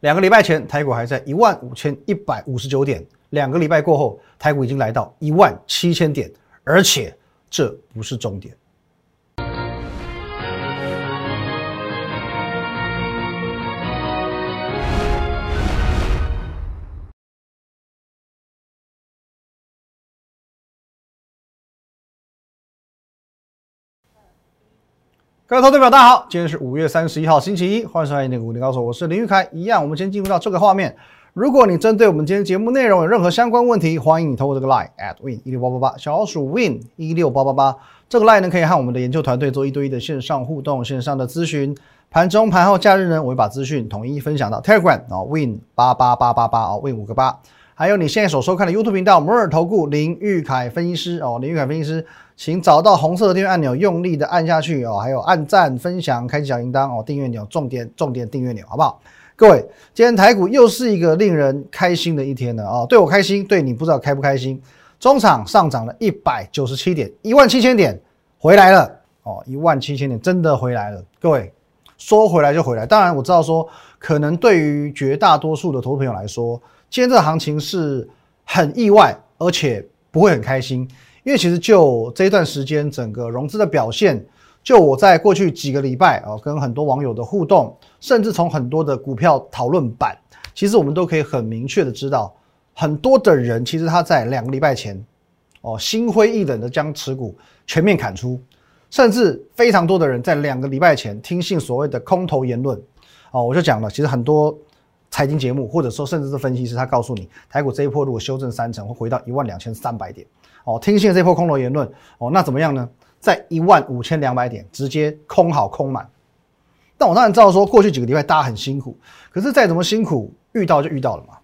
两个礼拜前台股还在一万五千一百五十九点，两个礼拜过后，台股已经来到一万七千点，而且这不是终点。各位投资者，大家好，今天是五月三十一号，星期一，欢迎收看《一点股林高手》，我是林玉凯。一样，我们先进入到这个画面。如果你针对我们今天节目内容有任何相关问题，欢迎你透过这个 line at win 一六八八八，小鼠 win 一六八八八。这个 line 呢，可以和我们的研究团队做一对一的线上互动、线上的咨询。盘中、盘后、假日呢，我会把资讯统一分享到 Telegram 啊，win 八八八八八啊，win 五个八。还有你现在所收看的 YouTube 频道摩尔投顾林玉凯分析师哦，林玉凯分析师，请找到红色的订阅按钮，用力的按下去哦。还有按赞、分享、开启小铃铛哦，订阅钮，重点重点订阅钮，好不好？各位，今天台股又是一个令人开心的一天了哦，对我开心，对你不知道开不开心？中场上涨了一百九十七点，一万七千点回来了哦，一万七千点真的回来了。各位说回来就回来，当然我知道说，可能对于绝大多数的投资朋友来说。今天这个行情是很意外，而且不会很开心，因为其实就这一段时间整个融资的表现，就我在过去几个礼拜啊，跟很多网友的互动，甚至从很多的股票讨论版，其实我们都可以很明确的知道，很多的人其实他在两个礼拜前，哦心灰意冷的将持股全面砍出，甚至非常多的人在两个礼拜前听信所谓的空头言论，哦我就讲了，其实很多。财经节目，或者说甚至是分析师，他告诉你，台股这一波如果修正三成，会回到一万两千三百点。哦，听信这波空头言论，哦，那怎么样呢？在一万五千两百点直接空好空满。但我当然知道说，过去几个礼拜大家很辛苦，可是再怎么辛苦，遇到就遇到了嘛。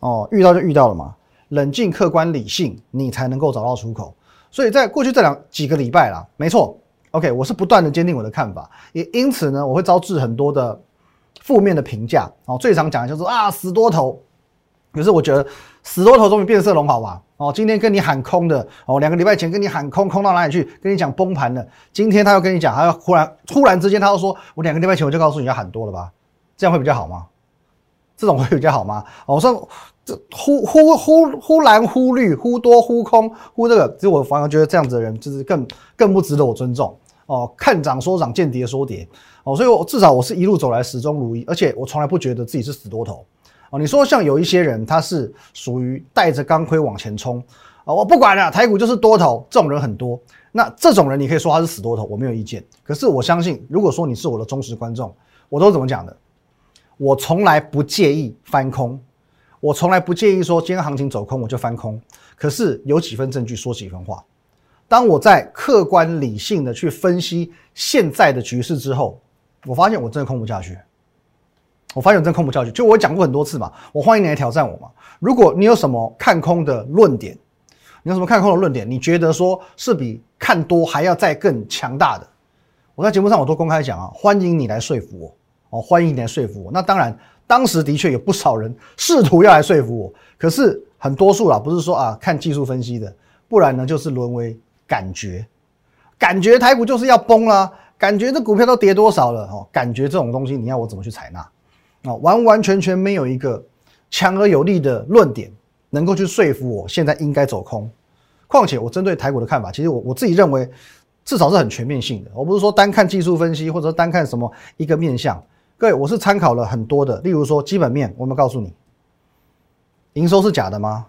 哦，遇到就遇到了嘛。冷静、客观、理性，你才能够找到出口。所以在过去这两几个礼拜啦，没错，OK，我是不断的坚定我的看法，也因此呢，我会招致很多的。负面的评价哦，最常讲的就是啊死多头，可是我觉得死多头终于变色龙好吧哦，今天跟你喊空的哦，两个礼拜前跟你喊空空到哪里去？跟你讲崩盘了，今天他又跟你讲，他要忽然突然之间他又说，我两个礼拜前我就告诉你要喊多了吧，这样会比较好吗？这种会比较好吗？哦，我说这忽忽忽忽蓝忽绿忽多忽空忽这个，其实我反而觉得这样子的人就是更更不值得我尊重哦，看涨说涨，见跌说跌。哦，所以我至少我是一路走来始终如一，而且我从来不觉得自己是死多头。哦，你说像有一些人，他是属于带着钢盔往前冲，啊，我不管了，台股就是多头，这种人很多。那这种人你可以说他是死多头，我没有意见。可是我相信，如果说你是我的忠实观众，我都怎么讲的？我从来不介意翻空，我从来不介意说今天行情走空我就翻空。可是有几分证据说几分话。当我在客观理性的去分析现在的局势之后，我发现我真的空不下去，我发现我真空不下去。就我讲过很多次嘛，我欢迎你来挑战我嘛。如果你有什么看空的论点，你有什么看空的论点，你觉得说是比看多还要再更强大的，我在节目上我都公开讲啊，欢迎你来说服我哦，欢迎你来说服我。那当然，当时的确有不少人试图要来说服我，可是很多数啦，不是说啊看技术分析的，不然呢就是沦为感觉，感觉台股就是要崩了。感觉这股票都跌多少了哦？感觉这种东西，你要我怎么去采纳啊？完完全全没有一个强而有力的论点能够去说服我现在应该走空。况且我针对台股的看法，其实我我自己认为至少是很全面性的。我不是说单看技术分析，或者说单看什么一个面向。各位，我是参考了很多的，例如说基本面，我有告诉你，营收是假的吗？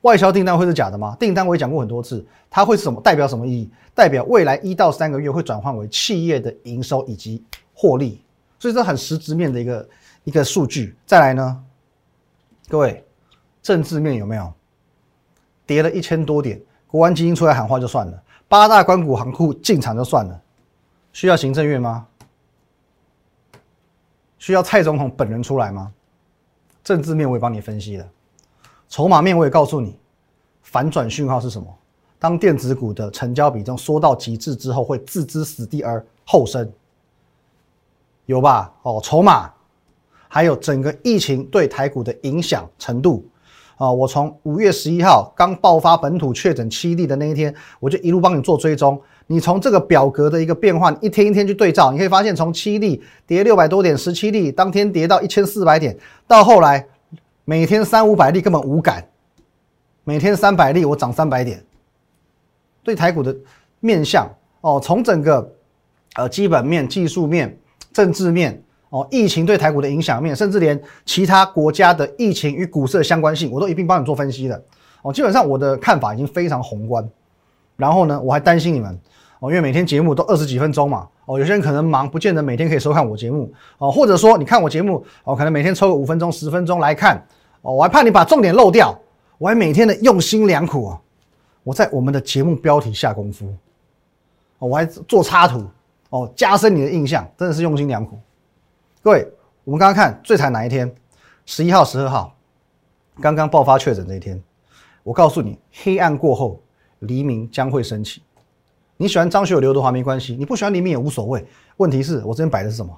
外销订单会是假的吗？订单我也讲过很多次，它会什么？代表什么意义？代表未来一到三个月会转换为企业的营收以及获利，所以这很实质面的一个一个数据。再来呢，各位，政治面有没有？跌了一千多点，国安基金出来喊话就算了，八大关股行库进场就算了，需要行政院吗？需要蔡总统本人出来吗？政治面我也帮你分析了。筹码面我也告诉你，反转讯号是什么？当电子股的成交比重缩到极致之后，会置之死地而后生，有吧？哦，筹码，还有整个疫情对台股的影响程度啊！我从五月十一号刚爆发本土确诊七例的那一天，我就一路帮你做追踪。你从这个表格的一个变换，一天一天去对照，你可以发现，从七例跌六百多点，十七例当天跌到一千四百点，到后来每天三五百例根本无感，每天三百例我涨三百点，对台股的面相哦，从整个呃基本面、技术面、政治面哦，疫情对台股的影响面，甚至连其他国家的疫情与股市的相关性，我都一并帮你做分析的。哦。基本上我的看法已经非常宏观，然后呢，我还担心你们。哦，因为每天节目都二十几分钟嘛，哦，有些人可能忙，不见得每天可以收看我节目，哦，或者说你看我节目，哦，可能每天抽个五分钟、十分钟来看，哦，我还怕你把重点漏掉，我还每天的用心良苦啊，我在我们的节目标题下功夫，我还做插图，哦，加深你的印象，真的是用心良苦。各位，我们刚刚看最惨哪一天？十一号、十二号，刚刚爆发确诊这一天，我告诉你，黑暗过后，黎明将会升起。你喜欢张学友、刘德华没关系，你不喜欢黎明也无所谓。问题是我这边摆的是什么？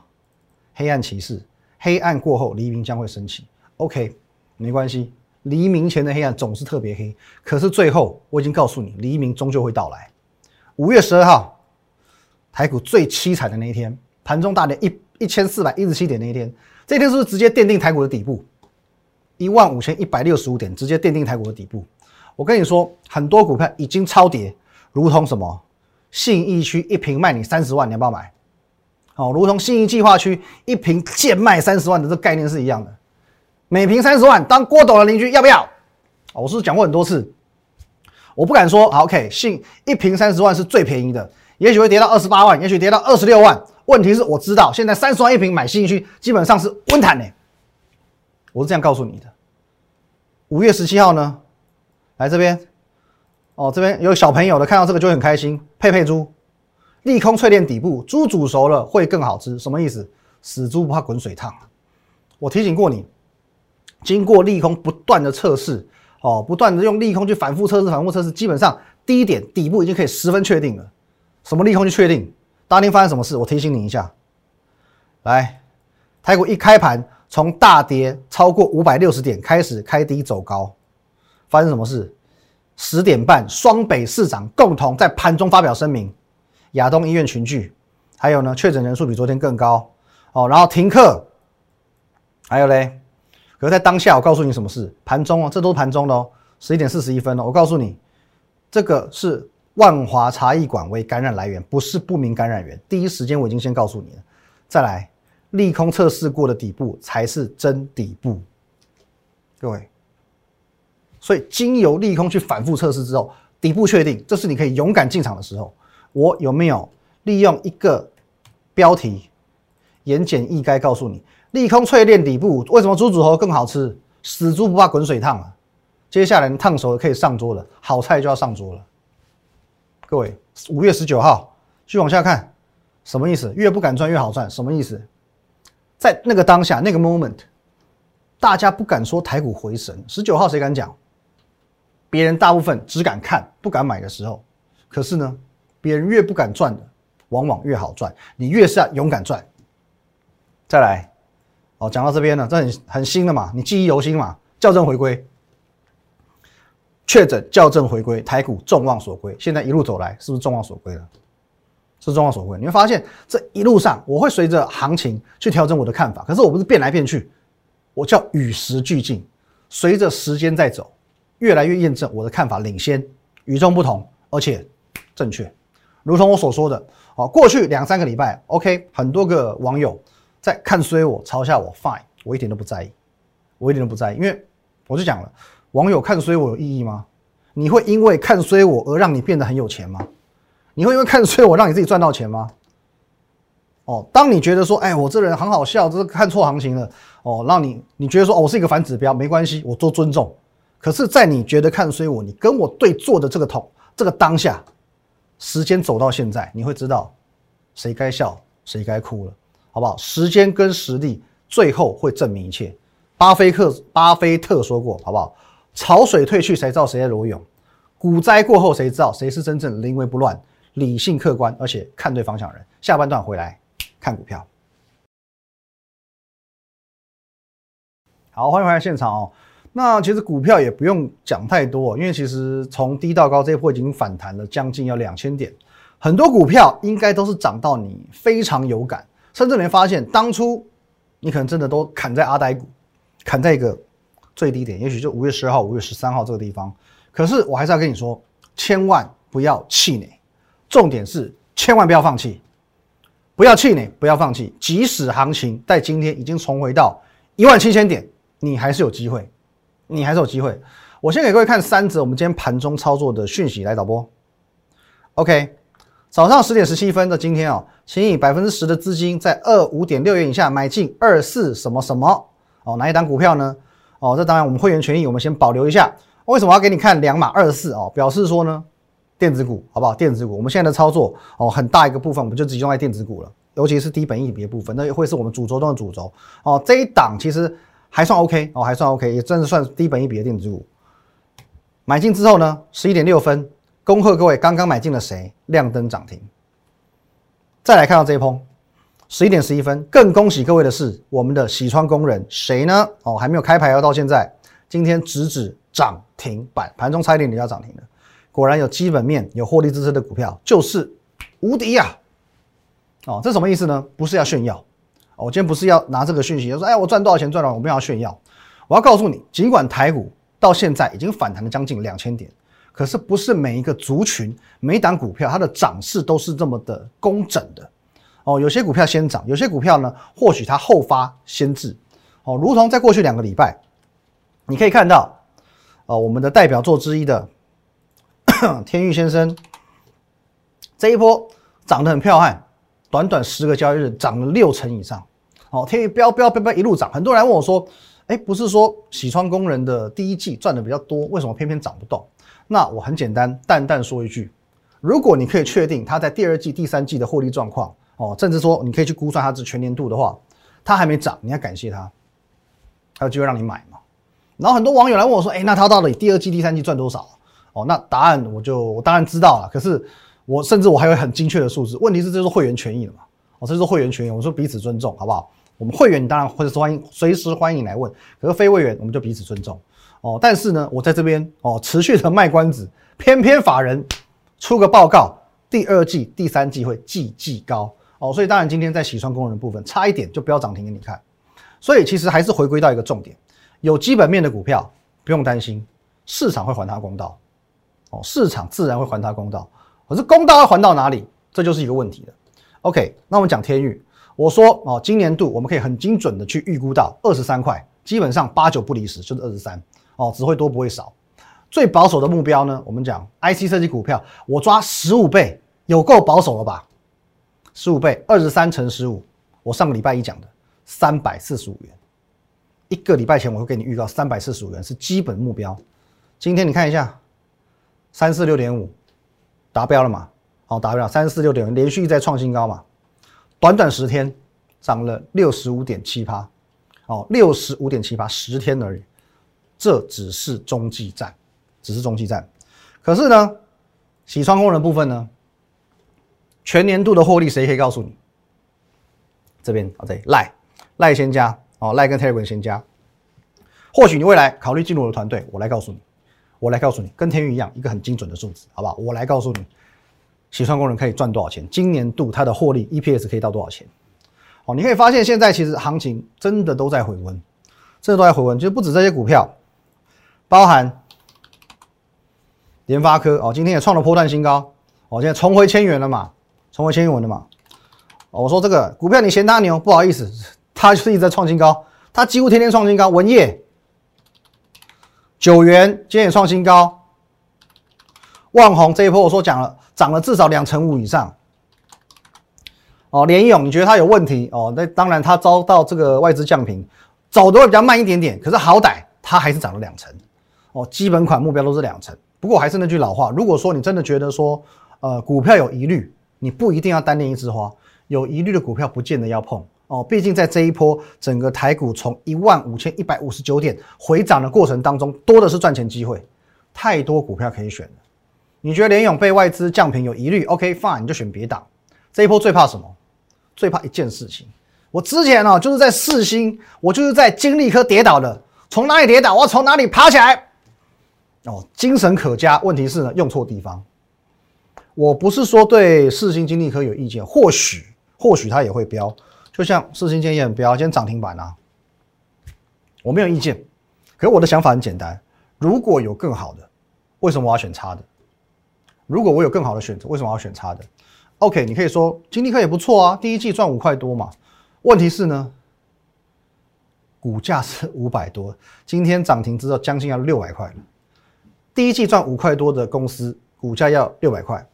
黑暗骑士，黑暗过后黎明将会升起。OK，没关系，黎明前的黑暗总是特别黑。可是最后我已经告诉你，黎明终究会到来。五月十二号，台股最凄惨的那一天，盘中大跌一一千四百一十七点那一天，这天是不是直接奠定台股的底部？一万五千一百六十五点，直接奠定台股的底部。我跟你说，很多股票已经超跌，如同什么？信义区一瓶卖你三十万，你要不要买？好，如同信义计划区一瓶贱卖三十万的这概念是一样的，每瓶三十万，当郭董的邻居要不要？我是不是讲过很多次？我不敢说。好，OK，信一瓶三十万是最便宜的，也许会跌到二十八万，也许跌到二十六万。问题是我知道现在三十万一瓶买新一区基本上是温谈的，我是这样告诉你的。五月十七号呢，来这边。哦，这边有小朋友的看到这个就很开心。佩佩猪，利空淬炼底部，猪煮熟了会更好吃，什么意思？死猪不怕滚水烫。我提醒过你，经过利空不断的测试，哦，不断的用利空去反复测试、反复测试，基本上第一点底部已经可以十分确定了。什么利空就确定？当天发生什么事？我提醒你一下。来，台股一开盘从大跌超过五百六十点开始开低走高，发生什么事？十点半，双北市长共同在盘中发表声明，亚东医院群聚，还有呢，确诊人数比昨天更高哦，然后停课，还有嘞，可是在当下，我告诉你什么事？盘中哦，这都是盘中的哦，十一点四十一分哦，我告诉你，这个是万华茶艺馆为感染来源，不是不明感染源，第一时间我已经先告诉你了。再来，利空测试过的底部才是真底部，各位。所以，经由利空去反复测试之后，底部确定，这是你可以勇敢进场的时候。我有没有利用一个标题，言简意赅告诉你，利空淬炼底部，为什么猪煮猴更好吃？死猪不怕滚水烫啊！接下来烫熟了可以上桌了，好菜就要上桌了。各位，五月十九号，续往下看，什么意思？越不敢赚越好赚，什么意思？在那个当下，那个 moment，大家不敢说台股回神。十九号谁敢讲？别人大部分只敢看不敢买的时候，可是呢，别人越不敢赚的，往往越好赚。你越是要勇敢赚。再来，哦，讲到这边呢，这很很新的嘛，你记忆犹新嘛，校正回归，确诊校正回归，台股众望所归。现在一路走来，是不是众望所归了？是众望所归。你会发现这一路上，我会随着行情去调整我的看法，可是我不是变来变去，我叫与时俱进，随着时间在走。越来越验证我的看法领先、与众不同，而且正确。如同我所说的，哦，过去两三个礼拜，OK，很多个网友在看衰我、嘲笑我，Fine，我一点都不在意，我一点都不在意，因为我就讲了，网友看衰我有意义吗？你会因为看衰我而让你变得很有钱吗？你会因为看衰我让你自己赚到钱吗？哦，当你觉得说，哎，我这人很好笑，这是看错行情了，哦，让你你觉得说，哦，我是一个反指标，没关系，我做尊重。可是，在你觉得看衰我，你跟我对坐的这个同，这个当下，时间走到现在，你会知道谁该笑，谁该哭了，好不好？时间跟实力最后会证明一切。巴菲特巴菲特说过，好不好？潮水退去，谁知道谁在裸泳？股灾过后，谁知道谁是真正临危不乱、理性客观，而且看对方向人？下半段回来看股票。好，欢迎回来现场哦。那其实股票也不用讲太多，因为其实从低到高这一波已经反弹了将近要两千点，很多股票应该都是涨到你非常有感，甚至你会发现当初你可能真的都砍在阿呆股，砍在一个最低点，也许就五月十二号、五月十三号这个地方。可是我还是要跟你说，千万不要气馁，重点是千万不要放弃，不要气馁，不要放弃。即使行情在今天已经重回到一万七千点，你还是有机会，你还是有机会。我先给各位看三则我们今天盘中操作的讯息，来导播。OK，早上十点十七分的今天哦，请以百分之十的资金在二五点六元以下买进二四什么什么哦，哪一档股票呢？哦，这当然我们会员权益我们先保留一下。为什么要给你看两码二四哦？表示说呢，电子股好不好？电子股，我们现在的操作哦，很大一个部分我们就集中在电子股了，尤其是低本益比的部分，那会是我们主轴中的主轴哦。这一档其实还算 OK 哦，还算 OK，也真的算低本益比的电子股。买进之后呢，十一点六分，恭贺各位刚刚买进了谁？亮灯涨停。再来看到这一波，十一点十一分，更恭喜各位的是我们的喜川工人谁呢？哦，还没有开牌哦，到现在今天直指。涨停板，盘中差一点就要涨停了。果然有基本面、有获利支撑的股票就是无敌呀！哦，这什么意思呢？不是要炫耀哦，我今天不是要拿这个讯息，说哎，我赚多少钱赚了，我不要炫耀。我要告诉你，尽管台股到现在已经反弹了将近两千点，可是不是每一个族群、每档股票它的涨势都是这么的工整的哦。有些股票先涨，有些股票呢，或许它后发先至哦。如同在过去两个礼拜，你可以看到。啊，我们的代表作之一的 天域先生，这一波涨得很漂亮，短短十个交易日涨了六成以上。哦，天域飙飙飙飙一路涨，很多人问我说：“哎，不是说喜川工人的第一季赚的比较多，为什么偏偏涨不动？”那我很简单，淡淡说一句：如果你可以确定他在第二季、第三季的获利状况，哦，甚至说你可以去估算它这全年度的话，它还没涨，你要感谢它，还有机会让你买嘛。然后很多网友来问我说：“哎，那他到底第二季、第三季赚多少？”哦，那答案我就我当然知道了。可是我甚至我还有很精确的数字。问题是这是会员权益了嘛？哦，这是会员权益，我说彼此尊重，好不好？我们会员当然会欢迎，随时欢迎来问。可是非会员我们就彼此尊重。哦，但是呢，我在这边哦持续的卖关子，偏偏法人出个报告，第二季、第三季会季季高。哦，所以当然今天在洗窗工人部分差一点就不要涨停给你看。所以其实还是回归到一个重点。有基本面的股票不用担心，市场会还他公道，哦，市场自然会还他公道。可是公道要还到哪里，这就是一个问题了。OK，那我们讲天域，我说哦，今年度我们可以很精准的去预估到二十三块，基本上八九不离十就是二十三，哦，只会多不会少。最保守的目标呢，我们讲 IC 设计股票，我抓十五倍，有够保守了吧？十五倍，二十三乘十五，我上个礼拜一讲的三百四十五元。一个礼拜前我会给你预告三百四十五元是基本目标，今天你看一下三四六点五达标了嘛？好，达标三四六点五连续在创新高嘛？短短十天涨了六十五点七八，哦，六十五点七八十天而已，这只是中继站，只是中继站。可是呢，洗窗工人部分呢，全年度的获利谁可以告诉你？这边啊，对，赖赖先加。哦，赖跟 Telegram 先加，或许你未来考虑进入我的团队，我来告诉你，我来告诉你，跟天宇一样，一个很精准的数字，好不好？我来告诉你，洗川工人可以赚多少钱？今年度它的获利 EPS 可以到多少钱？哦，你可以发现现在其实行情真的都在回温，真的都在回温，就不止这些股票，包含联发科哦，今天也创了波段新高，哦，现在重回千元了嘛，重回千元的嘛。哦，我说这个股票你嫌它牛，不好意思。它就是一直在创新高，它几乎天天创新高。文业九元今天也创新高，万宏这一波我说讲了，涨了至少两成五以上。哦，联勇你觉得它有问题哦？那当然它遭到这个外资降频，走的会比较慢一点点，可是好歹它还是涨了两成。哦，基本款目标都是两成。不过还是那句老话，如果说你真的觉得说，呃，股票有疑虑，你不一定要单恋一枝花，有疑虑的股票不见得要碰。哦，毕竟在这一波整个台股从一万五千一百五十九点回涨的过程当中，多的是赚钱机会，太多股票可以选了。你觉得联勇被外资降频有疑虑？OK fine，你就选别档。这一波最怕什么？最怕一件事情。我之前呢就是在四星，我就是在金利科跌倒的，从哪里跌倒，我要从哪里爬起来。哦，精神可嘉。问题是呢，用错地方。我不是说对四星经济科有意见，或许或许它也会飙，就像世新今天也很飙，今天涨停板啊，我没有意见。可是我的想法很简单，如果有更好的，为什么我要选差的？如果我有更好的选择，为什么要选差的？OK，你可以说金立科也不错啊，第一季赚五块多嘛。问题是呢，股价是五百多，今天涨停之后将近要六百块了。第一季赚五块多的公司，股价要六百块。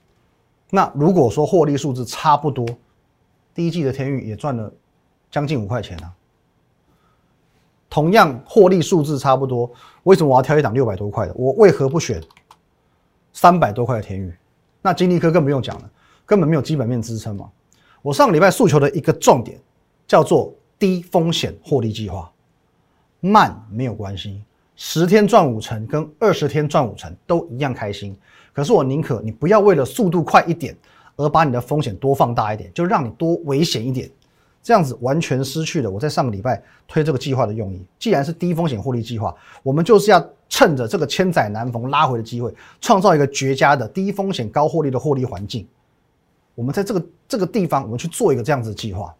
那如果说获利数字差不多，第一季的天宇也赚了将近五块钱啊。同样获利数字差不多，为什么我要挑一档六百多块的？我为何不选三百多块的天宇？那金立科更不用讲了，根本没有基本面支撑嘛。我上个礼拜诉求的一个重点叫做低风险获利计划，慢没有关系，十天赚五成跟二十天赚五成都一样开心。可是我宁可你不要为了速度快一点而把你的风险多放大一点，就让你多危险一点。这样子完全失去了我在上个礼拜推这个计划的用意。既然是低风险获利计划，我们就是要趁着这个千载难逢拉回的机会，创造一个绝佳的低风险高获利的获利环境。我们在这个这个地方，我们去做一个这样子的计划。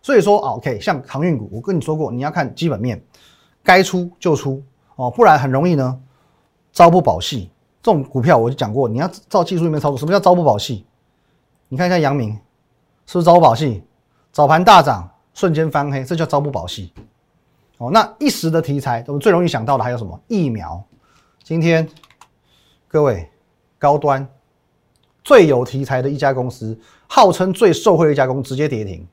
所以说，OK，像航运股，我跟你说过，你要看基本面，该出就出哦，不然很容易呢朝不保夕。这种股票我就讲过，你要照技术面操作。什么叫朝不保夕？你看一下阳明，是不是朝不保夕？早盘大涨，瞬间翻黑，这叫朝不保夕。哦，那一时的题材，我们最容易想到的还有什么？疫苗。今天各位高端最有题材的一家公司，号称最受惠的一家公司，直接跌停。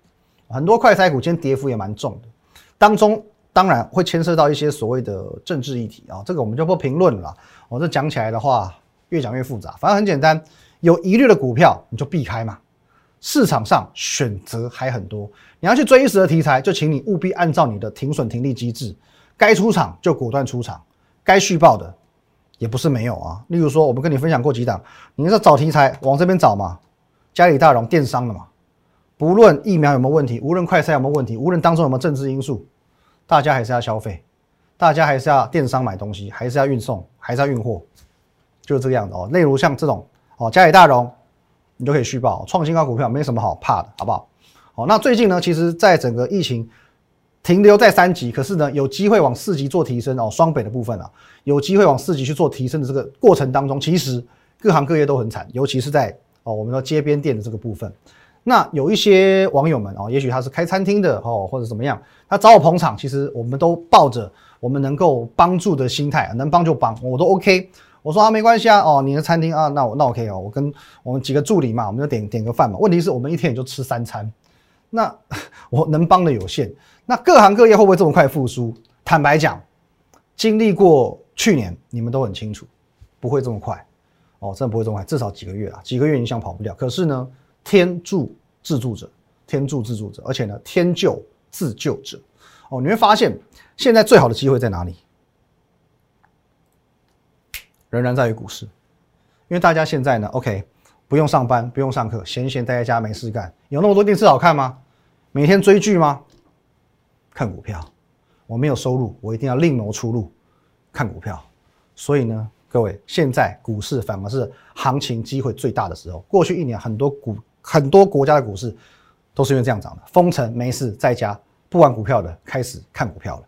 很多快筛股今天跌幅也蛮重的，当中当然会牵涉到一些所谓的政治议题啊，这个我们就不评论了。我这讲起来的话，越讲越复杂。反正很简单，有疑虑的股票你就避开嘛。市场上选择还很多，你要去追一时的题材，就请你务必按照你的停损停利机制，该出场就果断出场，该续报的也不是没有啊。例如说，我们跟你分享过几档，你说找题材往这边找嘛，嘉里大荣电商的嘛，不论疫苗有没有问题，无论快筛有没有问题，无论当中有没有政治因素，大家还是要消费，大家还是要电商买东西，还是要运送，还是要运货，就是这个样子哦。例如像这种哦，嘉里大荣。你就可以续报创新高股票，没什么好怕的，好不好？好，那最近呢，其实在整个疫情停留在三级，可是呢，有机会往四级做提升哦。双北的部分啊，有机会往四级去做提升的这个过程当中，其实各行各业都很惨，尤其是在哦，我们说街边店的这个部分。那有一些网友们哦，也许他是开餐厅的哦，或者怎么样，他找我捧场，其实我们都抱着我们能够帮助的心态，能帮就帮，我都 OK。我说啊，没关系啊，哦，你的餐厅啊，那我那 OK 哦，我跟我们几个助理嘛，我们就点点个饭嘛。问题是我们一天也就吃三餐，那 我能帮的有限。那各行各业会不会这么快复苏？坦白讲，经历过去年，你们都很清楚，不会这么快哦，真的不会这么快，至少几个月啊，几个月影响跑不掉。可是呢，天助自助者，天助自助者，而且呢，天救自救者。哦，你会发现现在最好的机会在哪里？仍然在于股市，因为大家现在呢，OK，不用上班，不用上课，闲闲待在家没事干，有那么多电视好看吗？每天追剧吗？看股票，我没有收入，我一定要另谋出路，看股票。所以呢，各位，现在股市反而是行情机会最大的时候。过去一年，很多股很多国家的股市都是因为这样涨的，封城没事，在家不玩股票的开始看股票了，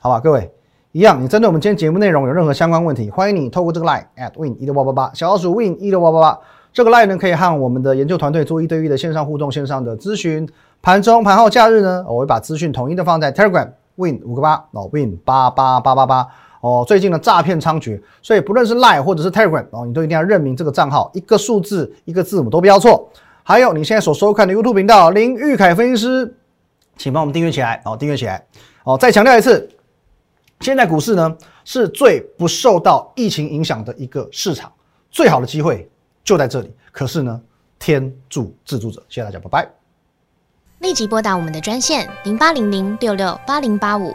好吧，各位。一样，你针对我们今天节目内容有任何相关问题，欢迎你透过这个 line at win 一六八八八小老鼠 win 一六八八八这个 line 呢，可以和我们的研究团队做一对一的线上互动、线上的咨询。盘中、盘后、假日呢，我会把资讯统一的放在 Telegram win 五个八哦 win 八八八八八哦。最近的诈骗猖獗，所以不论是 line 或者是 Telegram 哦，你都一定要认明这个账号，一个数字、一个字母都不要错。还有你现在所收看的 YouTube 频道林玉凯分析师，请帮我们订阅起来哦，订阅起来哦。再强调一次。现在股市呢是最不受到疫情影响的一个市场，最好的机会就在这里。可是呢，天助自助者，谢谢大家，拜拜。立即拨打我们的专线零八零零六六八零八五